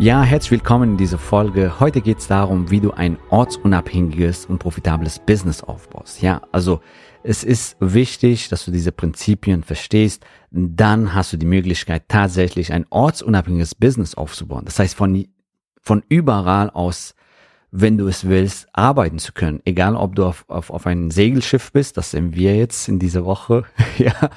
Ja, herzlich willkommen in dieser Folge. Heute geht es darum, wie du ein ortsunabhängiges und profitables Business aufbaust. Ja, also es ist wichtig, dass du diese Prinzipien verstehst. Dann hast du die Möglichkeit, tatsächlich ein ortsunabhängiges Business aufzubauen. Das heißt, von, von überall aus, wenn du es willst, arbeiten zu können. Egal, ob du auf, auf, auf ein Segelschiff bist, das sind wir jetzt in dieser Woche. ja,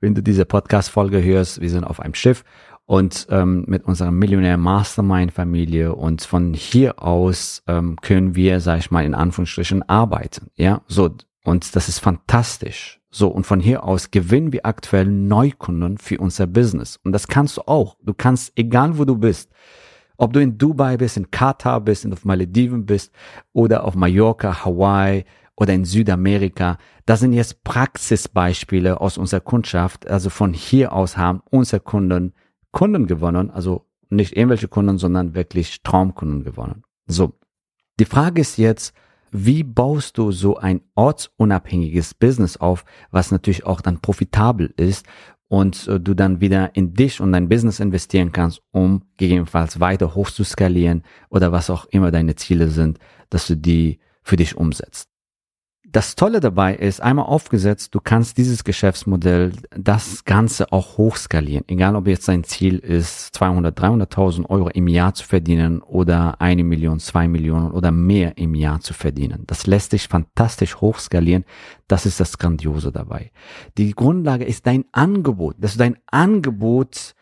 wenn du diese Podcast-Folge hörst, wir sind auf einem Schiff und ähm, mit unserer Millionär Mastermind Familie und von hier aus ähm, können wir, sag ich mal, in Anführungsstrichen arbeiten. Ja, so und das ist fantastisch. So und von hier aus gewinnen wir aktuell Neukunden für unser Business und das kannst du auch. Du kannst, egal wo du bist, ob du in Dubai bist, in Katar bist, in auf Malediven bist oder auf Mallorca, Hawaii oder in Südamerika. Das sind jetzt Praxisbeispiele aus unserer Kundschaft. Also von hier aus haben unsere Kunden Kunden gewonnen, also nicht irgendwelche Kunden, sondern wirklich Traumkunden gewonnen. So. Die Frage ist jetzt, wie baust du so ein ortsunabhängiges Business auf, was natürlich auch dann profitabel ist und äh, du dann wieder in dich und dein Business investieren kannst, um gegebenenfalls weiter hoch zu skalieren oder was auch immer deine Ziele sind, dass du die für dich umsetzt. Das Tolle dabei ist, einmal aufgesetzt, du kannst dieses Geschäftsmodell, das Ganze auch hochskalieren. Egal, ob jetzt dein Ziel ist, 200, 300.000 Euro im Jahr zu verdienen oder eine Million, zwei Millionen oder mehr im Jahr zu verdienen. Das lässt sich fantastisch hochskalieren. Das ist das Grandiose dabei. Die Grundlage ist dein Angebot, dass du dein Angebot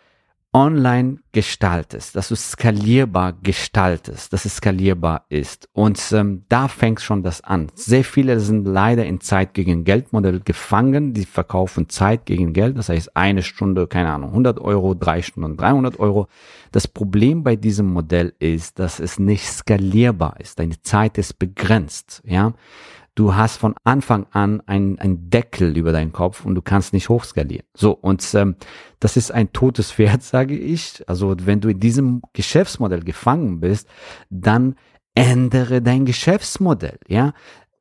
online gestaltest, dass du skalierbar gestaltest, dass es skalierbar ist. Und ähm, da fängt schon das an. Sehr viele sind leider in Zeit gegen Geldmodell gefangen. Die verkaufen Zeit gegen Geld. Das heißt, eine Stunde, keine Ahnung, 100 Euro, drei Stunden, 300 Euro. Das Problem bei diesem Modell ist, dass es nicht skalierbar ist. Deine Zeit ist begrenzt, ja. Du hast von Anfang an ein, ein Deckel über deinen Kopf und du kannst nicht hochskalieren. So, und ähm, das ist ein totes Pferd, sage ich. Also wenn du in diesem Geschäftsmodell gefangen bist, dann ändere dein Geschäftsmodell, ja,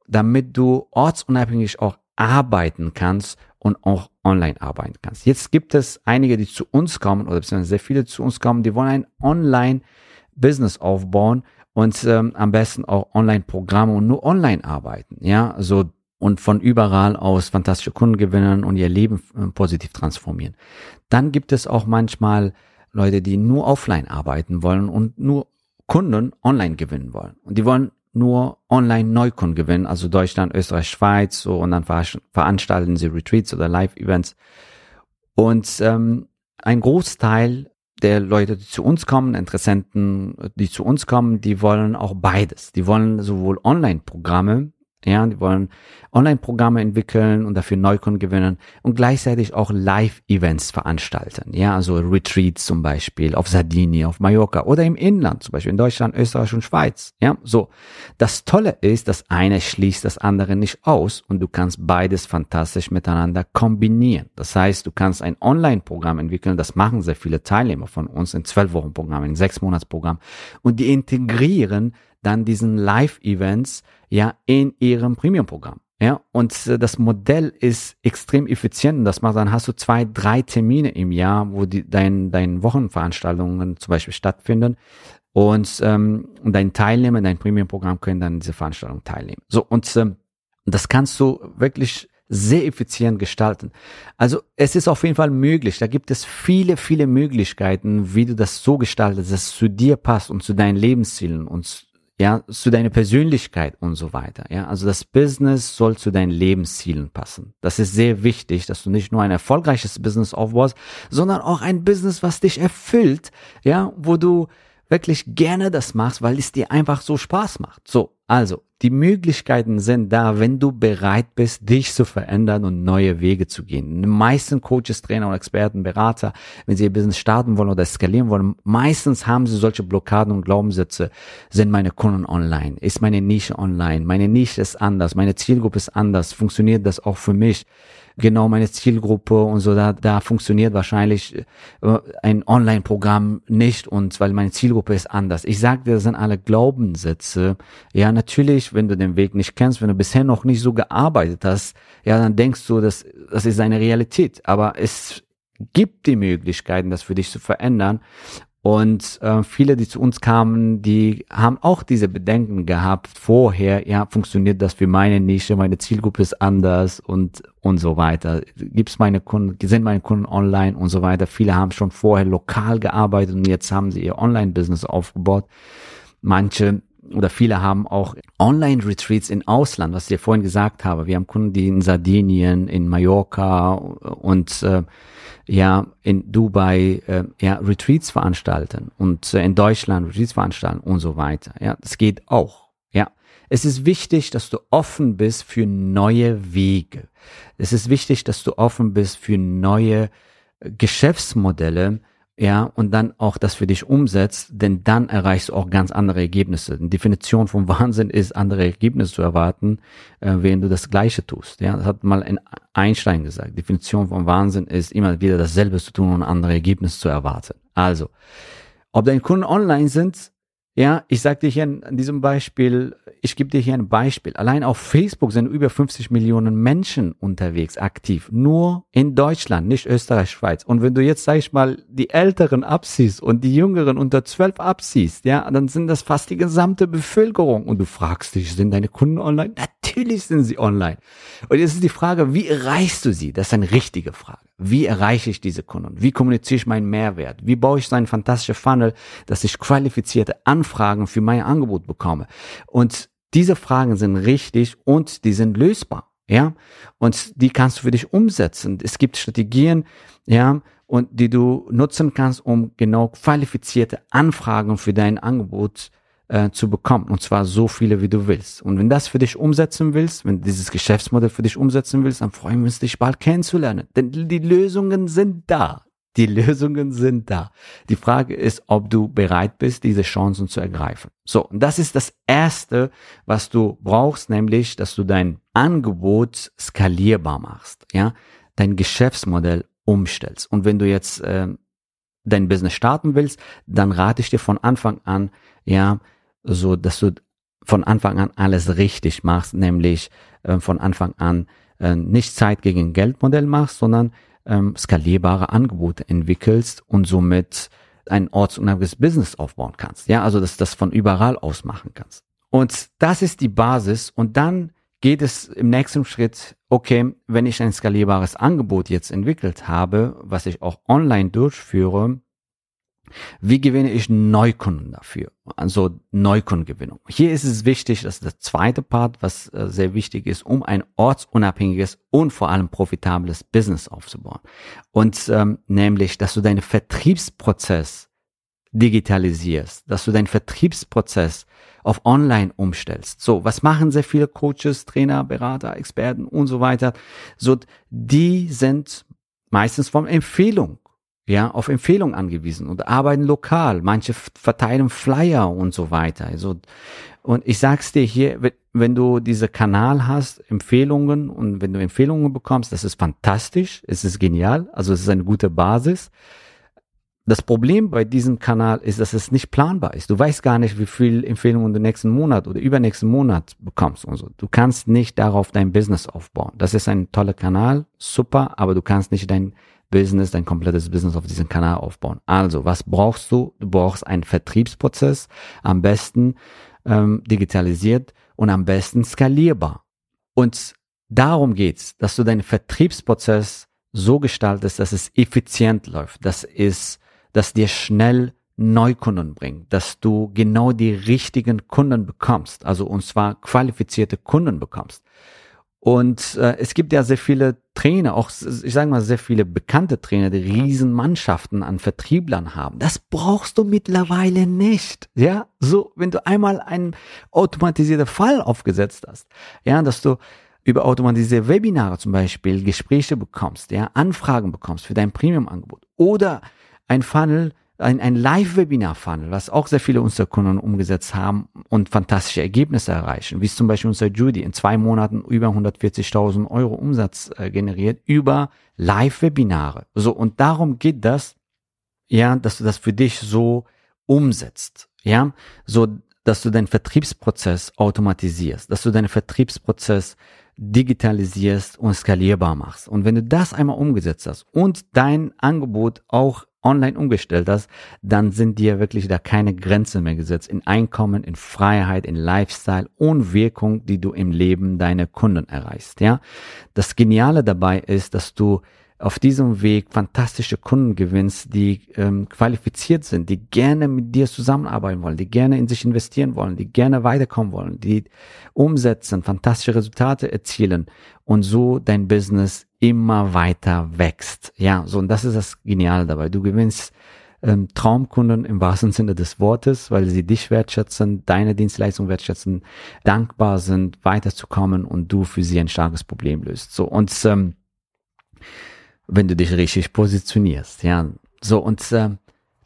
damit du ortsunabhängig auch arbeiten kannst und auch online arbeiten kannst. Jetzt gibt es einige, die zu uns kommen oder beziehungsweise sehr viele zu uns kommen, die wollen ein Online-Business aufbauen und ähm, am besten auch Online-Programme und nur online arbeiten, ja, so und von überall aus fantastische Kunden gewinnen und ihr Leben äh, positiv transformieren. Dann gibt es auch manchmal Leute, die nur offline arbeiten wollen und nur Kunden online gewinnen wollen. Und die wollen nur online Neukunden gewinnen, also Deutschland, Österreich, Schweiz, so und dann veranstalten sie Retreats oder Live-Events. Und ähm, ein Großteil der Leute, die zu uns kommen, Interessenten, die zu uns kommen, die wollen auch beides. Die wollen sowohl Online-Programme ja, die wollen Online-Programme entwickeln und dafür Neukunden gewinnen und gleichzeitig auch Live-Events veranstalten. Ja, also Retreats zum Beispiel auf Sardinien, auf Mallorca oder im Inland, zum Beispiel in Deutschland, Österreich und Schweiz. Ja, so. Das Tolle ist, das eine schließt das andere nicht aus und du kannst beides fantastisch miteinander kombinieren. Das heißt, du kannst ein Online-Programm entwickeln, das machen sehr viele Teilnehmer von uns in zwölf Wochen Programm, in sechs Monats Programm und die integrieren dann diesen Live-Events ja in ihrem Premium-Programm. Ja, und äh, das Modell ist extrem effizient. Das macht, dann hast du zwei, drei Termine im Jahr, wo die, dein, deine Wochenveranstaltungen zum Beispiel stattfinden. Und ähm, dein Teilnehmer, dein Premium-Programm können dann diese Veranstaltung teilnehmen. So, und ähm, das kannst du wirklich sehr effizient gestalten. Also es ist auf jeden Fall möglich. Da gibt es viele, viele Möglichkeiten, wie du das so gestaltest, dass es zu dir passt und zu deinen Lebenszielen und ja, zu deiner Persönlichkeit und so weiter. Ja, also das Business soll zu deinen Lebenszielen passen. Das ist sehr wichtig, dass du nicht nur ein erfolgreiches Business aufbaust, sondern auch ein Business, was dich erfüllt, ja, wo du wirklich gerne das machst, weil es dir einfach so Spaß macht. So, also die Möglichkeiten sind da, wenn du bereit bist, dich zu verändern und neue Wege zu gehen. Die meisten Coaches, Trainer und Experten, Berater, wenn sie ihr Business starten wollen oder skalieren wollen, meistens haben sie solche Blockaden und Glaubenssätze. Sind meine Kunden online? Ist meine Nische online? Meine Nische ist anders. Meine Zielgruppe ist anders. Funktioniert das auch für mich? Genau meine Zielgruppe und so, da, da funktioniert wahrscheinlich äh, ein Online-Programm nicht und weil meine Zielgruppe ist anders. Ich sage dir, das sind alle Glaubenssätze. Ja, natürlich, wenn du den Weg nicht kennst, wenn du bisher noch nicht so gearbeitet hast, ja, dann denkst du, das, das ist eine Realität. Aber es gibt die Möglichkeiten, das für dich zu verändern. Und äh, viele, die zu uns kamen, die haben auch diese Bedenken gehabt vorher, ja, funktioniert das für meine Nische, meine Zielgruppe ist anders und und so weiter. Gibt's meine Kunden, sind meine Kunden online und so weiter. Viele haben schon vorher lokal gearbeitet und jetzt haben sie ihr Online-Business aufgebaut. Manche oder viele haben auch Online-Retreats in Ausland, was ich dir vorhin gesagt habe. Wir haben Kunden, die in Sardinien, in Mallorca und äh, ja in Dubai äh, ja Retreats veranstalten und äh, in Deutschland Retreats veranstalten und so weiter. Ja, das geht auch. Ja, es ist wichtig, dass du offen bist für neue Wege. Es ist wichtig, dass du offen bist für neue äh, Geschäftsmodelle, ja, und dann auch das für dich umsetzt, denn dann erreichst du auch ganz andere Ergebnisse. Die Definition von Wahnsinn ist, andere Ergebnisse zu erwarten, äh, während du das Gleiche tust. Ja, das hat mal ein Einstein gesagt. Definition von Wahnsinn ist immer wieder dasselbe zu tun und andere Ergebnisse zu erwarten. Also, ob deine Kunden online sind, ja, ich sag dir hier an diesem Beispiel, ich gebe dir hier ein Beispiel. Allein auf Facebook sind über 50 Millionen Menschen unterwegs, aktiv. Nur in Deutschland, nicht Österreich, Schweiz. Und wenn du jetzt, sag ich mal, die Älteren absiehst und die Jüngeren unter 12 absiehst, ja, dann sind das fast die gesamte Bevölkerung. Und du fragst dich, sind deine Kunden online? Natürlich sind sie online. Und jetzt ist die Frage, wie erreichst du sie? Das ist eine richtige Frage. Wie erreiche ich diese Kunden? Wie kommuniziere ich meinen Mehrwert? Wie baue ich so einen fantastischen Funnel, dass ich qualifizierte Anfragen für mein Angebot bekomme? Und diese Fragen sind richtig und die sind lösbar. Ja, und die kannst du für dich umsetzen. Es gibt Strategien, ja, und die du nutzen kannst, um genau qualifizierte Anfragen für dein Angebot äh, zu bekommen. Und zwar so viele, wie du willst. Und wenn das für dich umsetzen willst, wenn dieses Geschäftsmodell für dich umsetzen willst, dann freuen wir uns, dich bald kennenzulernen. Denn die Lösungen sind da. Die Lösungen sind da. Die Frage ist, ob du bereit bist, diese Chancen zu ergreifen. So, und das ist das Erste, was du brauchst, nämlich, dass du dein Angebot skalierbar machst, ja, dein Geschäftsmodell umstellst. Und wenn du jetzt äh, dein Business starten willst, dann rate ich dir von Anfang an, ja, so dass du von Anfang an alles richtig machst, nämlich äh, von Anfang an äh, nicht Zeit gegen Geldmodell machst, sondern ähm, skalierbare Angebote entwickelst und somit ein ortsunabhängiges Business aufbauen kannst. Ja, also dass das von überall aus machen kannst. Und das ist die Basis. Und dann geht es im nächsten Schritt, okay, wenn ich ein skalierbares Angebot jetzt entwickelt habe, was ich auch online durchführe, wie gewinne ich Neukunden dafür? Also Neukundengewinnung. Hier ist es wichtig, das ist der zweite Part, was äh, sehr wichtig ist, um ein ortsunabhängiges und vor allem profitables Business aufzubauen. Und ähm, nämlich, dass du deinen Vertriebsprozess digitalisierst, dass du deinen Vertriebsprozess auf Online umstellst. So, was machen sehr viele Coaches, Trainer, Berater, Experten und so weiter? So, die sind meistens von Empfehlung ja, auf Empfehlung angewiesen und arbeiten lokal. Manche verteilen Flyer und so weiter. Also, und ich sag's dir hier, wenn du diese Kanal hast, Empfehlungen und wenn du Empfehlungen bekommst, das ist fantastisch, es ist genial, also es ist eine gute Basis. Das Problem bei diesem Kanal ist, dass es nicht planbar ist. Du weißt gar nicht, wie viel Empfehlungen du nächsten Monat oder übernächsten Monat bekommst und so. Du kannst nicht darauf dein Business aufbauen. Das ist ein toller Kanal, super, aber du kannst nicht dein Business, dein komplettes Business auf diesem Kanal aufbauen. Also, was brauchst du? Du brauchst einen Vertriebsprozess, am besten ähm, digitalisiert und am besten skalierbar. Und darum geht's, dass du deinen Vertriebsprozess so gestaltest, dass es effizient läuft, dass es, dass dir schnell Neukunden bringen, dass du genau die richtigen Kunden bekommst, also und zwar qualifizierte Kunden bekommst. Und äh, es gibt ja sehr viele Trainer, auch ich sage mal sehr viele bekannte Trainer, die Riesenmannschaften an Vertrieblern haben. Das brauchst du mittlerweile nicht. Ja, so wenn du einmal einen automatisierten Fall aufgesetzt hast, ja, dass du über automatisierte Webinare zum Beispiel Gespräche bekommst, ja, Anfragen bekommst für dein Premium-Angebot oder ein Funnel, ein, ein Live-Webinar-Funnel, was auch sehr viele unserer Kunden umgesetzt haben und fantastische Ergebnisse erreichen, wie es zum Beispiel unser Judy in zwei Monaten über 140.000 Euro Umsatz äh, generiert über Live-Webinare. So, und darum geht das, ja, dass du das für dich so umsetzt, ja, so, dass du deinen Vertriebsprozess automatisierst, dass du deinen Vertriebsprozess digitalisierst und skalierbar machst. Und wenn du das einmal umgesetzt hast und dein Angebot auch online umgestellt hast, dann sind dir wirklich da keine Grenzen mehr gesetzt in Einkommen, in Freiheit, in Lifestyle und Wirkung, die du im Leben deiner Kunden erreichst, ja. Das Geniale dabei ist, dass du auf diesem Weg fantastische Kunden gewinnst, die ähm, qualifiziert sind, die gerne mit dir zusammenarbeiten wollen, die gerne in sich investieren wollen, die gerne weiterkommen wollen, die umsetzen, fantastische Resultate erzielen und so dein Business immer weiter wächst. Ja, so und das ist das Geniale dabei. Du gewinnst ähm, Traumkunden im wahrsten Sinne des Wortes, weil sie dich wertschätzen, deine Dienstleistung wertschätzen, dankbar sind, weiterzukommen und du für sie ein starkes Problem löst. So und ähm, wenn du dich richtig positionierst. Ja, so und äh,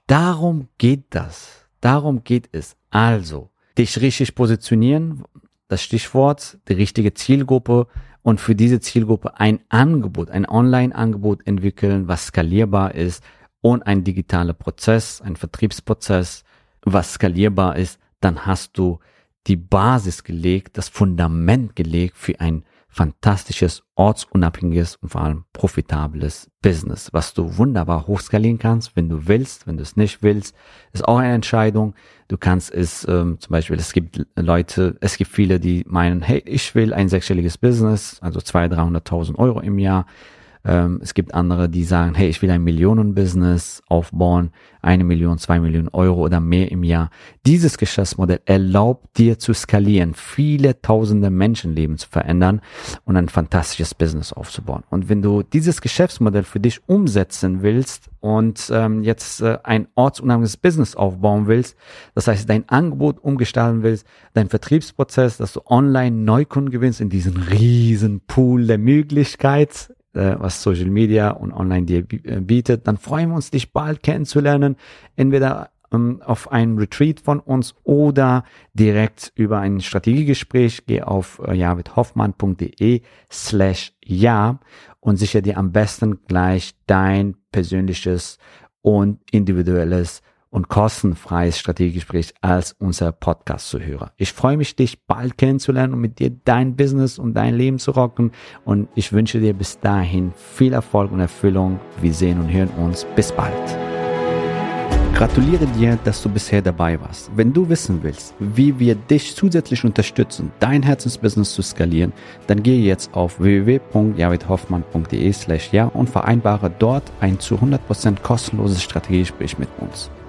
darum geht das. Darum geht es. Also, dich richtig positionieren, das Stichwort, die richtige Zielgruppe und für diese Zielgruppe ein Angebot, ein Online-Angebot entwickeln, was skalierbar ist und ein digitaler Prozess, ein Vertriebsprozess, was skalierbar ist, dann hast du die Basis gelegt, das Fundament gelegt für ein fantastisches, ortsunabhängiges und vor allem profitables Business, was du wunderbar hochskalieren kannst, wenn du willst, wenn du es nicht willst, ist auch eine Entscheidung. Du kannst es ähm, zum Beispiel, es gibt Leute, es gibt viele, die meinen, hey, ich will ein sechsstelliges Business, also 200.000, 300.000 Euro im Jahr. Ähm, es gibt andere, die sagen, hey, ich will ein Millionenbusiness aufbauen, eine Million, zwei Millionen Euro oder mehr im Jahr. Dieses Geschäftsmodell erlaubt dir zu skalieren, viele tausende Menschenleben zu verändern und ein fantastisches Business aufzubauen. Und wenn du dieses Geschäftsmodell für dich umsetzen willst und ähm, jetzt äh, ein ortsunabhängiges Business aufbauen willst, das heißt dein Angebot umgestalten willst, dein Vertriebsprozess, dass du online Neukunden gewinnst in diesem riesen Pool der Möglichkeit, was Social Media und Online dir äh, bietet, dann freuen wir uns, dich bald kennenzulernen. Entweder ähm, auf ein Retreat von uns oder direkt über ein Strategiegespräch. Geh auf äh, javidhoffmann.de slash ja und sicher dir am besten gleich dein persönliches und individuelles und kostenfreies Strategiegespräch als unser Podcast-Zuhörer. Ich freue mich, dich bald kennenzulernen und mit dir dein Business und dein Leben zu rocken. Und ich wünsche dir bis dahin viel Erfolg und Erfüllung. Wir sehen und hören uns. Bis bald. Gratuliere dir, dass du bisher dabei warst. Wenn du wissen willst, wie wir dich zusätzlich unterstützen, dein Herzensbusiness zu skalieren, dann gehe jetzt auf www.javidhoffmann.de slash ja und vereinbare dort ein zu 100% kostenloses Strategiegespräch mit uns.